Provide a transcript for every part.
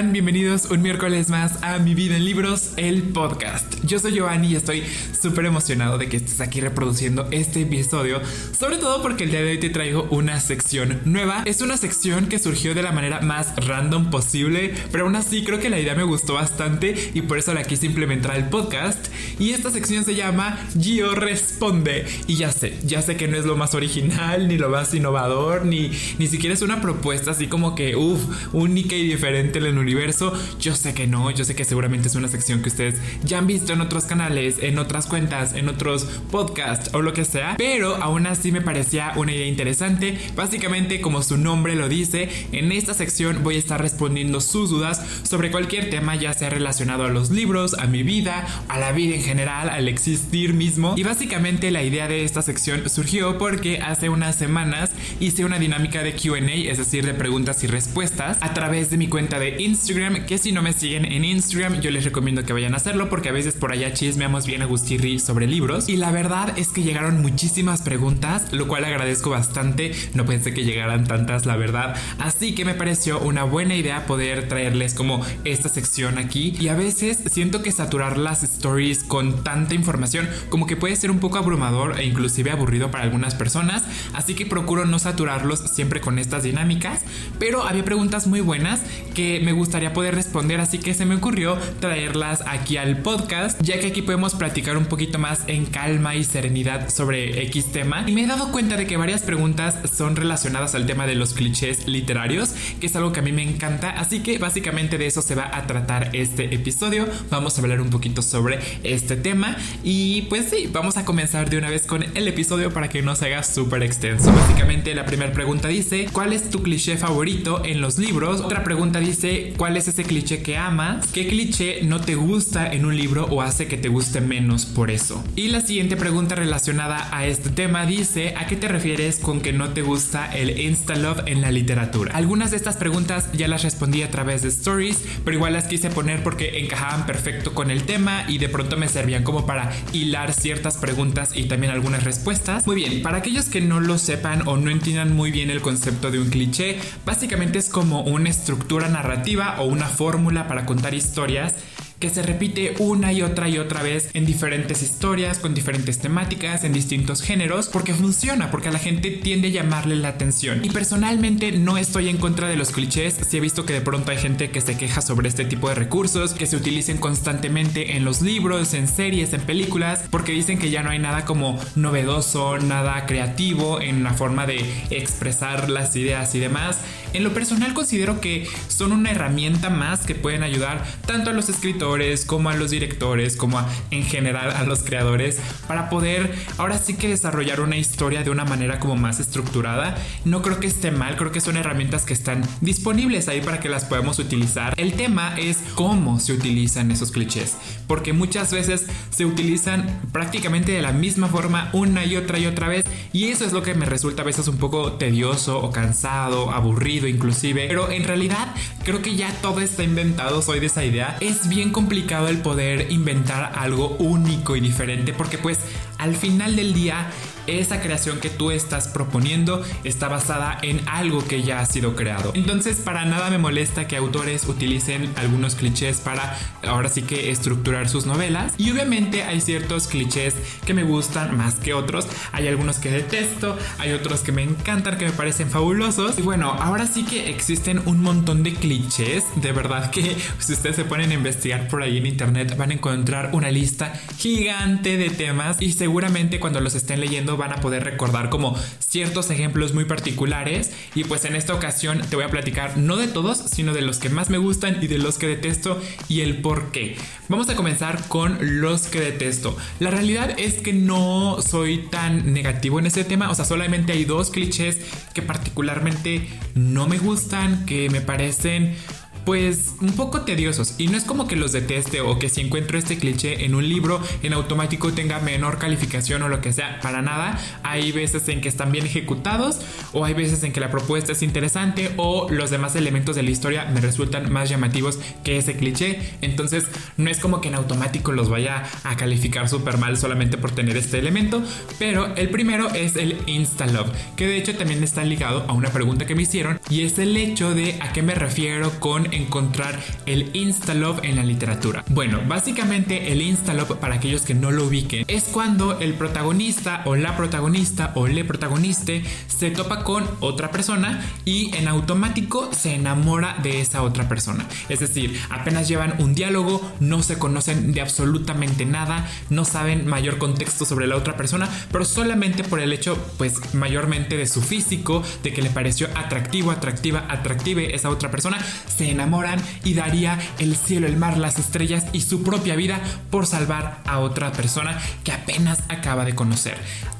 Bienvenidos un miércoles más a Mi Vida en Libros, el podcast. Yo soy Giovanni y estoy súper emocionado de que estés aquí reproduciendo este episodio, sobre todo porque el día de hoy te traigo una sección nueva. Es una sección que surgió de la manera más random posible, pero aún así creo que la idea me gustó bastante y por eso la quise implementar al podcast. Y esta sección se llama Gio Responde. Y ya sé, ya sé que no es lo más original, ni lo más innovador, ni, ni siquiera es una propuesta así como que, uff, única y diferente en el universo. Yo sé que no, yo sé que seguramente es una sección que ustedes ya han visto en otros canales, en otras cuentas, en otros podcasts o lo que sea, pero aún así me parecía una idea interesante. Básicamente, como su nombre lo dice, en esta sección voy a estar respondiendo sus dudas sobre cualquier tema, ya sea relacionado a los libros, a mi vida, a la vida en general, al existir mismo. Y básicamente la idea de esta sección surgió porque hace unas semanas hice una dinámica de QA, es decir, de preguntas y respuestas, a través de mi cuenta de Instagram, que si no me siguen en Instagram, yo les recomiendo que vayan a hacerlo porque a veces por allá chismeamos bien a Gustirri sobre libros. Y la verdad es que llegaron muchísimas preguntas, lo cual agradezco bastante. No pensé que llegaran tantas, la verdad. Así que me pareció una buena idea poder traerles como esta sección aquí. Y a veces siento que saturar las stories con tanta información como que puede ser un poco abrumador e inclusive aburrido para algunas personas. Así que procuro no saturarlos siempre con estas dinámicas. Pero había preguntas muy buenas que me gustaría poder responder, así que se me ocurrió traerlas aquí al podcast, ya que aquí podemos platicar un poquito más en calma y serenidad sobre X tema. Y me he dado cuenta de que varias preguntas son relacionadas al tema de los clichés literarios, que es algo que a mí me encanta, así que básicamente de eso se va a tratar este episodio. Vamos a hablar un poquito sobre este tema y pues sí, vamos a comenzar de una vez con el episodio para que no se haga súper extenso. Básicamente la primera pregunta dice, ¿cuál es tu cliché favorito en los libros? Otra pregunta dice, ¿cuál es ese cliché que amas? ¿Qué cliché no te gusta en un libro hace que te guste menos por eso? Y la siguiente pregunta relacionada a este tema dice, ¿a qué te refieres con que no te gusta el insta-love en la literatura? Algunas de estas preguntas ya las respondí a través de stories, pero igual las quise poner porque encajaban perfecto con el tema y de pronto me servían como para hilar ciertas preguntas y también algunas respuestas. Muy bien, para aquellos que no lo sepan o no entiendan muy bien el concepto de un cliché, básicamente es como una estructura narrativa o una fórmula para contar historias que se repite una y otra y otra vez en diferentes historias, con diferentes temáticas, en distintos géneros, porque funciona, porque a la gente tiende a llamarle la atención. Y personalmente no estoy en contra de los clichés, si he visto que de pronto hay gente que se queja sobre este tipo de recursos, que se utilicen constantemente en los libros, en series, en películas, porque dicen que ya no hay nada como novedoso, nada creativo en la forma de expresar las ideas y demás. En lo personal considero que son una herramienta más que pueden ayudar tanto a los escritores como a los directores, como en general a los creadores para poder ahora sí que desarrollar una historia de una manera como más estructurada. No creo que esté mal, creo que son herramientas que están disponibles ahí para que las podamos utilizar. El tema es cómo se utilizan esos clichés, porque muchas veces se utilizan prácticamente de la misma forma una y otra y otra vez y eso es lo que me resulta a veces un poco tedioso o cansado, aburrido inclusive, pero en realidad creo que ya todo está inventado, soy de esa idea. Es bien complicado el poder inventar algo único y diferente porque pues al final del día esa creación que tú estás proponiendo está basada en algo que ya ha sido creado. Entonces, para nada me molesta que autores utilicen algunos clichés para ahora sí que estructurar sus novelas. Y obviamente hay ciertos clichés que me gustan más que otros. Hay algunos que detesto, hay otros que me encantan, que me parecen fabulosos. Y bueno, ahora sí que existen un montón de clichés. De verdad que si ustedes se ponen a investigar por ahí en internet van a encontrar una lista gigante de temas y seguramente cuando los estén leyendo van a poder recordar como ciertos ejemplos muy particulares y pues en esta ocasión te voy a platicar no de todos, sino de los que más me gustan y de los que detesto y el por qué. Vamos a comenzar con los que detesto. La realidad es que no soy tan negativo en ese tema, o sea, solamente hay dos clichés que particularmente no me gustan, que me parecen pues un poco tediosos. Y no es como que los deteste o que si encuentro este cliché en un libro en automático tenga menor calificación o lo que sea. Para nada. Hay veces en que están bien ejecutados o hay veces en que la propuesta es interesante o los demás elementos de la historia me resultan más llamativos que ese cliché. Entonces no es como que en automático los vaya a calificar súper mal solamente por tener este elemento. Pero el primero es el Insta-Love, que de hecho también está ligado a una pregunta que me hicieron y es el hecho de a qué me refiero con encontrar el Instalove en la literatura. Bueno, básicamente el Instalove, para aquellos que no lo ubiquen, es cuando el protagonista o la protagonista o le protagoniste se topa con otra persona y en automático se enamora de esa otra persona. Es decir, apenas llevan un diálogo, no se conocen de absolutamente nada, no saben mayor contexto sobre la otra persona, pero solamente por el hecho, pues mayormente de su físico, de que le pareció atractivo, atractiva, atractive esa otra persona, se enamoran y daría el cielo, el mar, las estrellas y su propia vida por salvar a otra persona que apenas acaba de conocer.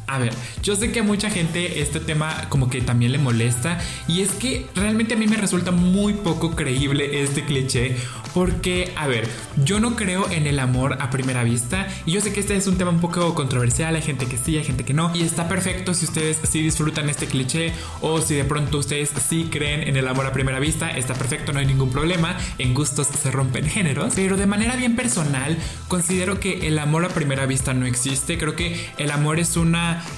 A ver, yo sé que a mucha gente este tema como que también le molesta y es que realmente a mí me resulta muy poco creíble este cliché porque, a ver, yo no creo en el amor a primera vista y yo sé que este es un tema un poco controversial, hay gente que sí, hay gente que no y está perfecto si ustedes sí disfrutan este cliché o si de pronto ustedes sí creen en el amor a primera vista, está perfecto, no hay ningún problema, en gustos se rompen géneros, pero de manera bien personal considero que el amor a primera vista no existe, creo que el amor es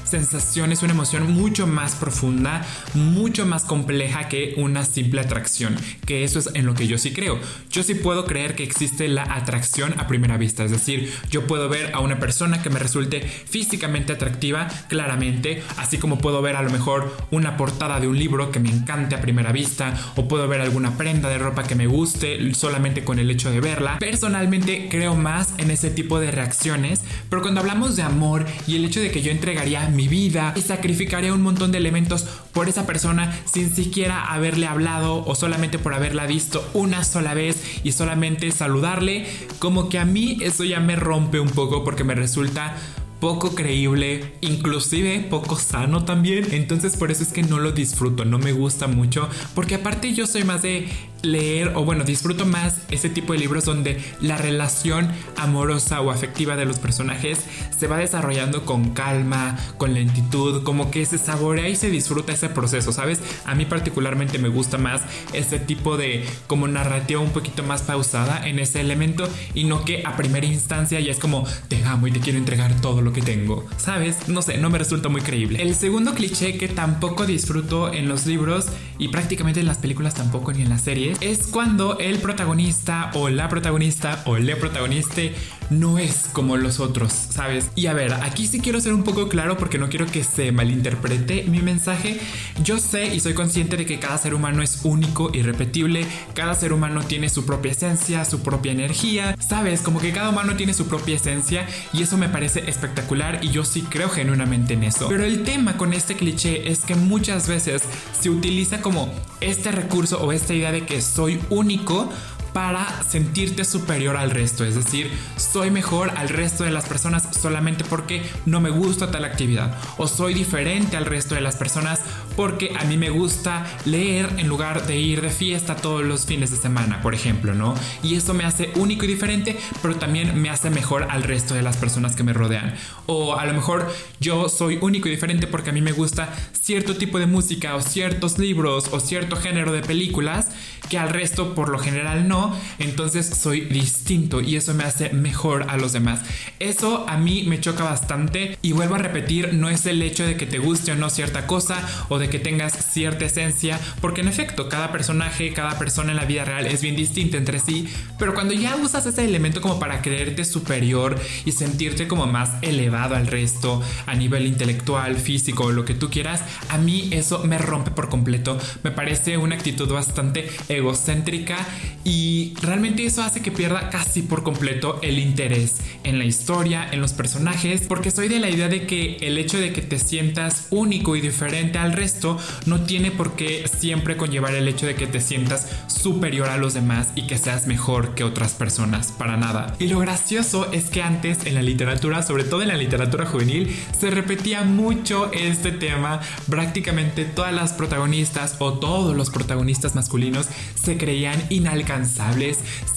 sensación, es una emoción mucho más profunda, mucho más compleja que una simple atracción, que eso es en lo que yo sí creo. Yo sí puedo creer que existe la atracción a primera vista, es decir, yo puedo ver a una persona que me resulte físicamente atractiva, claramente, así como puedo ver a lo mejor una portada de un libro que me encante a primera vista, o puedo ver alguna prenda de ropa que me guste solamente con el hecho de verla. Personalmente creo más en ese tipo de reacciones, pero cuando hablamos de amor y el hecho de que yo entregaría mi vida y sacrificaría un montón de elementos por esa persona sin siquiera haberle hablado o solamente por haberla visto una sola vez y solamente saludarle, como que a mí eso ya me rompe un poco porque me resulta poco creíble, inclusive poco sano también. Entonces por eso es que no lo disfruto, no me gusta mucho, porque aparte yo soy más de leer o bueno, disfruto más ese tipo de libros donde la relación amorosa o afectiva de los personajes se va desarrollando con calma, con lentitud, como que se saborea y se disfruta ese proceso, ¿sabes? A mí particularmente me gusta más ese tipo de como narrativa un poquito más pausada en ese elemento y no que a primera instancia ya es como te amo y te quiero entregar todo lo que tengo, ¿sabes? No sé, no me resulta muy creíble. El segundo cliché que tampoco disfruto en los libros y prácticamente en las películas tampoco ni en las series es cuando el protagonista o la protagonista o le protagoniste no es como los otros, ¿sabes? Y a ver, aquí sí quiero ser un poco claro porque no quiero que se malinterprete mi mensaje. Yo sé y soy consciente de que cada ser humano es único, y repetible, cada ser humano tiene su propia esencia, su propia energía, ¿sabes? Como que cada humano tiene su propia esencia y eso me parece espectacular y yo sí creo genuinamente en eso. Pero el tema con este cliché es que muchas veces se utiliza como este recurso o esta idea de que soy único para sentirte superior al resto, es decir, soy mejor al resto de las personas solamente porque no me gusta tal actividad o soy diferente al resto de las personas porque a mí me gusta leer en lugar de ir de fiesta todos los fines de semana, por ejemplo, ¿no? Y eso me hace único y diferente, pero también me hace mejor al resto de las personas que me rodean. O a lo mejor yo soy único y diferente porque a mí me gusta cierto tipo de música o ciertos libros o cierto género de películas que al resto por lo general no entonces soy distinto y eso me hace mejor a los demás. Eso a mí me choca bastante y vuelvo a repetir, no es el hecho de que te guste o no cierta cosa o de que tengas cierta esencia, porque en efecto cada personaje, cada persona en la vida real es bien distinta entre sí, pero cuando ya usas ese elemento como para creerte superior y sentirte como más elevado al resto a nivel intelectual, físico, lo que tú quieras, a mí eso me rompe por completo. Me parece una actitud bastante egocéntrica y y realmente eso hace que pierda casi por completo el interés en la historia, en los personajes, porque soy de la idea de que el hecho de que te sientas único y diferente al resto no tiene por qué siempre conllevar el hecho de que te sientas superior a los demás y que seas mejor que otras personas, para nada. Y lo gracioso es que antes en la literatura, sobre todo en la literatura juvenil, se repetía mucho este tema. Prácticamente todas las protagonistas o todos los protagonistas masculinos se creían inalcanzables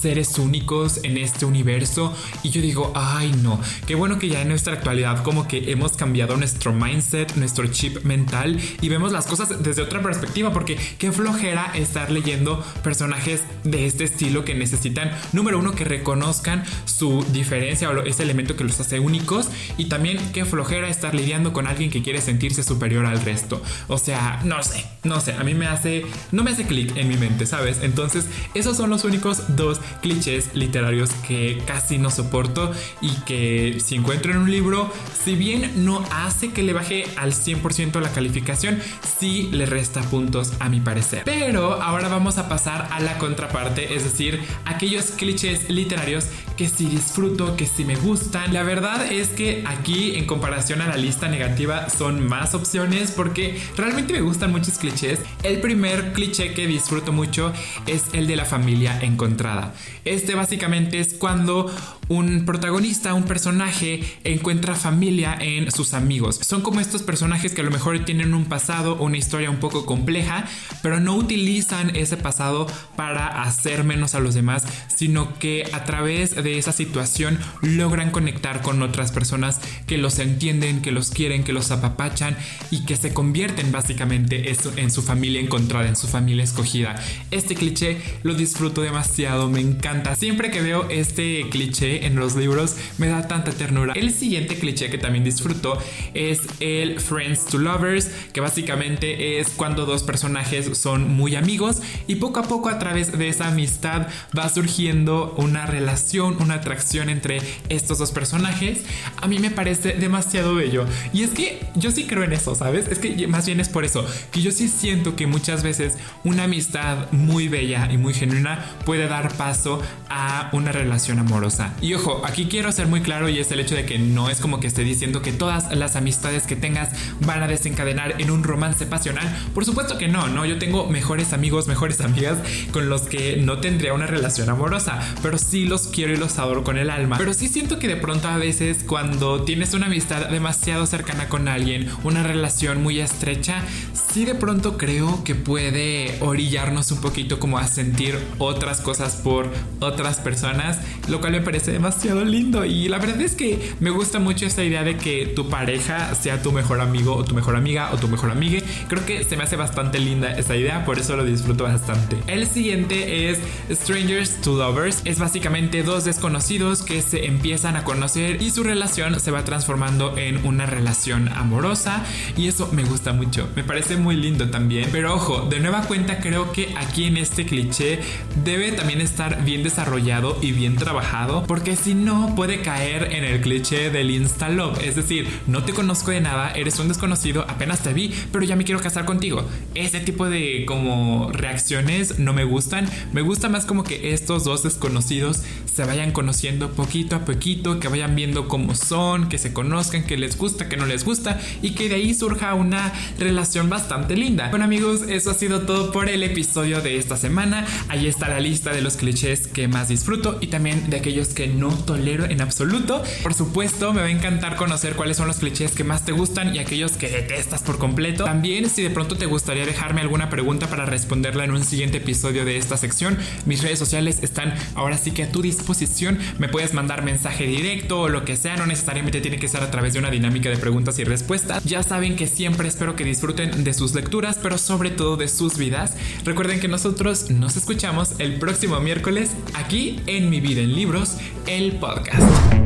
seres únicos en este universo. Y yo digo, ay no, qué bueno que ya en nuestra actualidad como que hemos cambiado nuestro mindset, nuestro chip mental y vemos las cosas desde otra perspectiva, porque qué flojera estar leyendo personajes de este estilo que necesitan, número uno, que reconozcan su diferencia o ese elemento que los hace únicos y también qué flojera estar lidiando con alguien que quiere sentirse superior al resto. O sea, no sé, no sé, a mí me hace, no me hace clic en mi mente, ¿sabes? Entonces, esos son los únicos dos clichés literarios que casi no soporto y que si encuentro en un libro, si bien no hace que le baje al 100% la calificación, sí le resta puntos a mi parecer. Pero ahora vamos a pasar a la contraparte, es decir, aquellos clichés literarios que sí disfruto, que sí me gustan. La verdad es que aquí en comparación a la lista negativa son más opciones porque realmente me gustan muchos clichés. El primer cliché que disfruto mucho es el de la familia encontrada. Este básicamente es cuando un protagonista, un personaje, encuentra familia en sus amigos. Son como estos personajes que a lo mejor tienen un pasado una historia un poco compleja, pero no utilizan ese pasado para hacer menos a los demás, sino que a través de esa situación logran conectar con otras personas que los entienden, que los quieren, que los apapachan y que se convierten básicamente en su familia encontrada, en su familia escogida. Este cliché lo disfruto demasiado, me encanta. Siempre que veo este cliché, en los libros me da tanta ternura. El siguiente cliché que también disfruto es el Friends to Lovers, que básicamente es cuando dos personajes son muy amigos y poco a poco a través de esa amistad va surgiendo una relación, una atracción entre estos dos personajes. A mí me parece demasiado bello. Y es que yo sí creo en eso, ¿sabes? Es que más bien es por eso, que yo sí siento que muchas veces una amistad muy bella y muy genuina puede dar paso a una relación amorosa. Y ojo, aquí quiero ser muy claro y es el hecho de que no es como que esté diciendo que todas las amistades que tengas van a desencadenar en un romance pasional. Por supuesto que no, no, yo tengo mejores amigos, mejores amigas con los que no tendría una relación amorosa, pero sí los quiero y los con el alma. Pero sí siento que de pronto a veces cuando tienes una amistad demasiado cercana con alguien, una relación muy estrecha, sí de pronto creo que puede orillarnos un poquito como a sentir otras cosas por otras personas, lo cual me parece demasiado lindo y la verdad es que me gusta mucho esta idea de que tu pareja sea tu mejor amigo o tu mejor amiga o tu mejor amigue. Creo que se me hace bastante linda esa idea, por eso lo disfruto bastante. El siguiente es Strangers to Lovers. Es básicamente dos desconocidos que se empiezan a conocer y su relación se va transformando en una relación amorosa y eso me gusta mucho. Me parece muy lindo también. Pero ojo, de nueva cuenta creo que aquí en este cliché debe también estar bien desarrollado y bien trabajado porque si no puede caer en el cliché del insta love, es decir, no te conozco de nada, eres un desconocido, apenas te vi, pero ya me quiero casar contigo. Ese tipo de como reacciones no me gustan, me gusta más como que estos dos desconocidos se vayan conociendo poquito a poquito, que vayan viendo cómo son, que se conozcan, que les gusta, que no les gusta y que de ahí surja una relación bastante linda. Bueno amigos, eso ha sido todo por el episodio de esta semana. Ahí está la lista de los clichés que más disfruto y también de aquellos que no tolero en absoluto. Por supuesto, me va a encantar conocer cuáles son los clichés que más te gustan y aquellos que detestas por completo. También, si de pronto te gustaría dejarme alguna pregunta para responderla en un siguiente episodio de esta sección, mis redes sociales están ahora sí que a tu disposición. Me puedes mandar mensaje directo o lo que sea, no necesariamente tiene que ser a través de una dinámica de preguntas y respuestas. Ya saben que siempre espero que disfruten de sus lecturas, pero sobre todo de sus vidas. Recuerden que nosotros nos escuchamos el próximo miércoles aquí en Mi Vida en Libros el podcast.